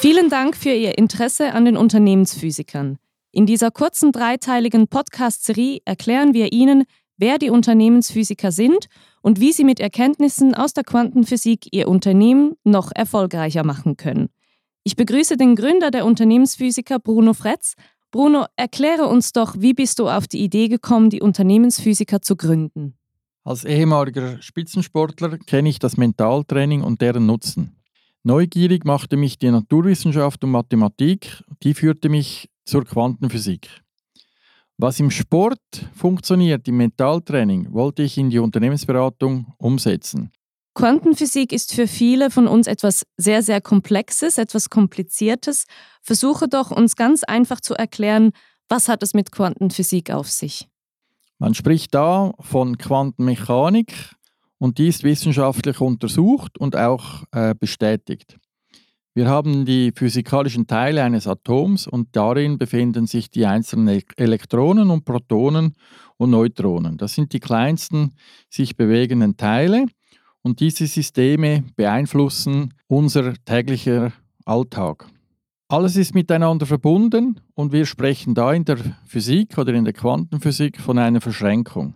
Vielen Dank für Ihr Interesse an den Unternehmensphysikern. In dieser kurzen dreiteiligen Podcast-Serie erklären wir Ihnen, wer die Unternehmensphysiker sind und wie Sie mit Erkenntnissen aus der Quantenphysik Ihr Unternehmen noch erfolgreicher machen können. Ich begrüße den Gründer der Unternehmensphysiker Bruno Fretz. Bruno, erkläre uns doch, wie bist du auf die Idee gekommen, die Unternehmensphysiker zu gründen? Als ehemaliger Spitzensportler kenne ich das Mentaltraining und deren Nutzen. Neugierig machte mich die Naturwissenschaft und Mathematik, die führte mich zur Quantenphysik. Was im Sport funktioniert, im Mentaltraining, wollte ich in die Unternehmensberatung umsetzen. Quantenphysik ist für viele von uns etwas sehr, sehr Komplexes, etwas Kompliziertes. Versuche doch, uns ganz einfach zu erklären, was hat es mit Quantenphysik auf sich? Man spricht da von Quantenmechanik, und die ist wissenschaftlich untersucht und auch äh, bestätigt. Wir haben die physikalischen Teile eines Atoms und darin befinden sich die einzelnen Elektronen und Protonen und Neutronen. Das sind die kleinsten sich bewegenden Teile und diese Systeme beeinflussen unser täglicher Alltag. Alles ist miteinander verbunden und wir sprechen da in der Physik oder in der Quantenphysik von einer Verschränkung.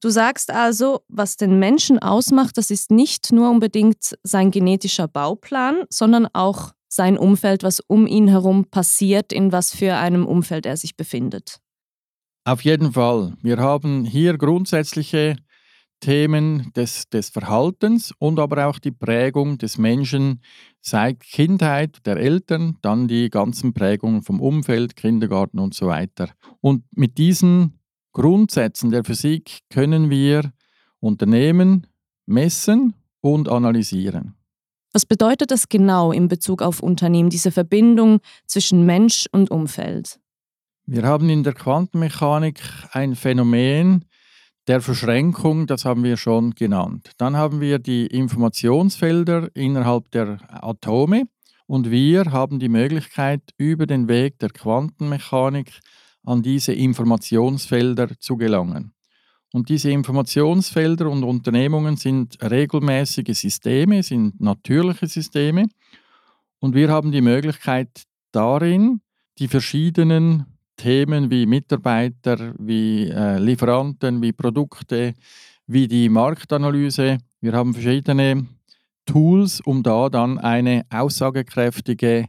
Du sagst also, was den Menschen ausmacht, das ist nicht nur unbedingt sein genetischer Bauplan, sondern auch sein Umfeld, was um ihn herum passiert, in was für einem Umfeld er sich befindet. Auf jeden Fall. Wir haben hier grundsätzliche Themen des, des Verhaltens und aber auch die Prägung des Menschen seit Kindheit der Eltern, dann die ganzen Prägungen vom Umfeld, Kindergarten und so weiter. Und mit diesen Grundsätzen der Physik können wir Unternehmen messen und analysieren. Was bedeutet das genau in Bezug auf Unternehmen, diese Verbindung zwischen Mensch und Umfeld? Wir haben in der Quantenmechanik ein Phänomen der Verschränkung, das haben wir schon genannt. Dann haben wir die Informationsfelder innerhalb der Atome und wir haben die Möglichkeit, über den Weg der Quantenmechanik an diese Informationsfelder zu gelangen. Und diese Informationsfelder und Unternehmungen sind regelmäßige Systeme, sind natürliche Systeme. Und wir haben die Möglichkeit darin, die verschiedenen Themen wie Mitarbeiter, wie äh, Lieferanten, wie Produkte, wie die Marktanalyse, wir haben verschiedene Tools, um da dann eine aussagekräftige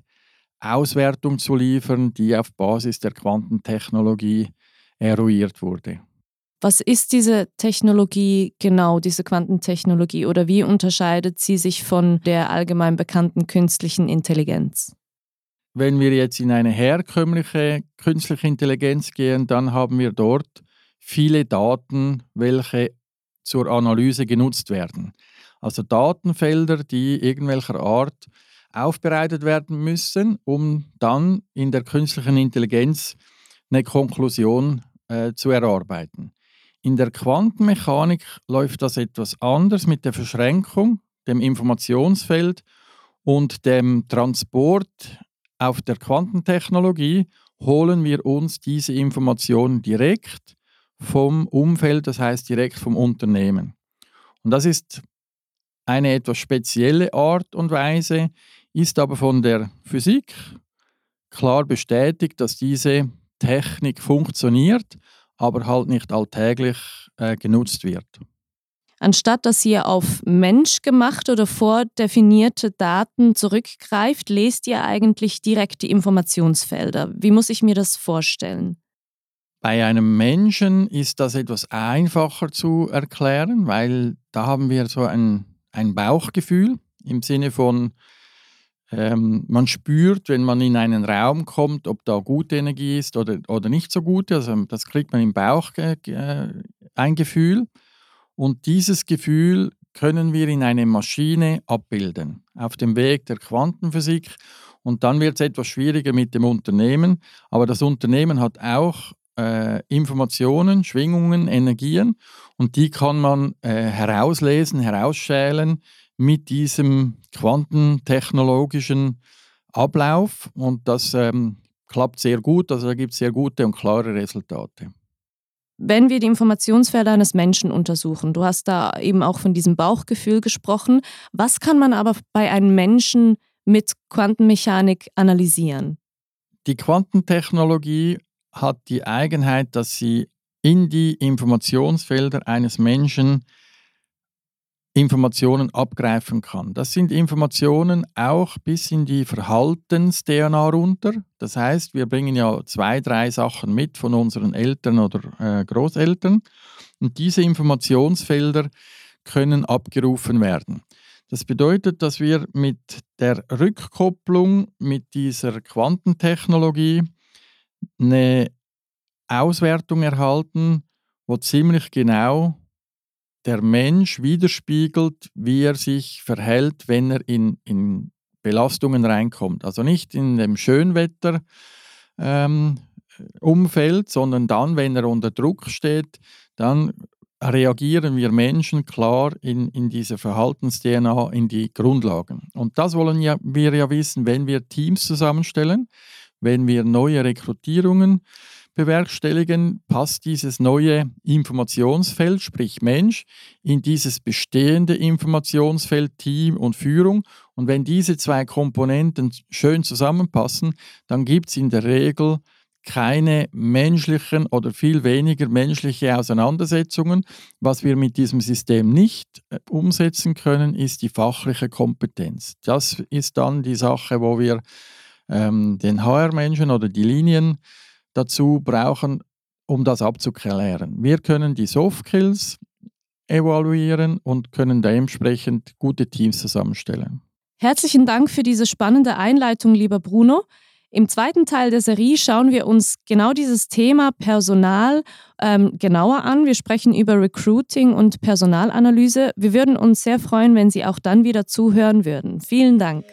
Auswertung zu liefern, die auf Basis der Quantentechnologie eruiert wurde. Was ist diese Technologie genau, diese Quantentechnologie, oder wie unterscheidet sie sich von der allgemein bekannten künstlichen Intelligenz? Wenn wir jetzt in eine herkömmliche künstliche Intelligenz gehen, dann haben wir dort viele Daten, welche zur Analyse genutzt werden. Also Datenfelder, die irgendwelcher Art aufbereitet werden müssen, um dann in der künstlichen Intelligenz eine Konklusion äh, zu erarbeiten. In der Quantenmechanik läuft das etwas anders mit der Verschränkung, dem Informationsfeld und dem Transport auf der Quantentechnologie holen wir uns diese Informationen direkt vom Umfeld, das heißt direkt vom Unternehmen. Und das ist eine etwas spezielle Art und Weise, ist aber von der Physik klar bestätigt, dass diese Technik funktioniert, aber halt nicht alltäglich äh, genutzt wird. Anstatt dass ihr auf menschgemachte oder vordefinierte Daten zurückgreift, lest ihr eigentlich direkt die Informationsfelder. Wie muss ich mir das vorstellen? Bei einem Menschen ist das etwas einfacher zu erklären, weil da haben wir so ein, ein Bauchgefühl im Sinne von, ähm, man spürt, wenn man in einen Raum kommt, ob da gute Energie ist oder, oder nicht so gute. Also das kriegt man im Bauch äh, ein Gefühl. Und dieses Gefühl können wir in eine Maschine abbilden, auf dem Weg der Quantenphysik. Und dann wird es etwas schwieriger mit dem Unternehmen. Aber das Unternehmen hat auch äh, Informationen, Schwingungen, Energien und die kann man äh, herauslesen, herausschälen mit diesem quantentechnologischen Ablauf und das ähm, klappt sehr gut. Also da gibt es sehr gute und klare Resultate. Wenn wir die Informationsfelder eines Menschen untersuchen, du hast da eben auch von diesem Bauchgefühl gesprochen, was kann man aber bei einem Menschen mit Quantenmechanik analysieren? Die Quantentechnologie hat die Eigenheit, dass sie in die Informationsfelder eines Menschen Informationen abgreifen kann. Das sind Informationen auch bis in die Verhaltens-DNA runter. Das heißt, wir bringen ja zwei, drei Sachen mit von unseren Eltern oder äh, Großeltern und diese Informationsfelder können abgerufen werden. Das bedeutet, dass wir mit der Rückkopplung mit dieser Quantentechnologie eine Auswertung erhalten, wo ziemlich genau der Mensch widerspiegelt, wie er sich verhält, wenn er in, in Belastungen reinkommt. Also nicht in dem Schönwetter. Ähm, Umfeld, sondern dann, wenn er unter Druck steht, dann reagieren wir Menschen klar in, in diese Verhaltens-DNA, in die Grundlagen. Und das wollen ja, wir ja wissen, wenn wir Teams zusammenstellen, wenn wir neue Rekrutierungen bewerkstelligen, passt dieses neue Informationsfeld, sprich Mensch, in dieses bestehende Informationsfeld Team und Führung. Und wenn diese zwei Komponenten schön zusammenpassen, dann gibt es in der Regel keine menschlichen oder viel weniger menschliche Auseinandersetzungen. Was wir mit diesem System nicht äh, umsetzen können, ist die fachliche Kompetenz. Das ist dann die Sache, wo wir ähm, den HR-Menschen oder die Linien dazu brauchen, um das abzuklären. Wir können die Softkills evaluieren und können dementsprechend gute Teams zusammenstellen. Herzlichen Dank für diese spannende Einleitung, lieber Bruno. Im zweiten Teil der Serie schauen wir uns genau dieses Thema Personal ähm, genauer an. Wir sprechen über Recruiting und Personalanalyse. Wir würden uns sehr freuen, wenn Sie auch dann wieder zuhören würden. Vielen Dank.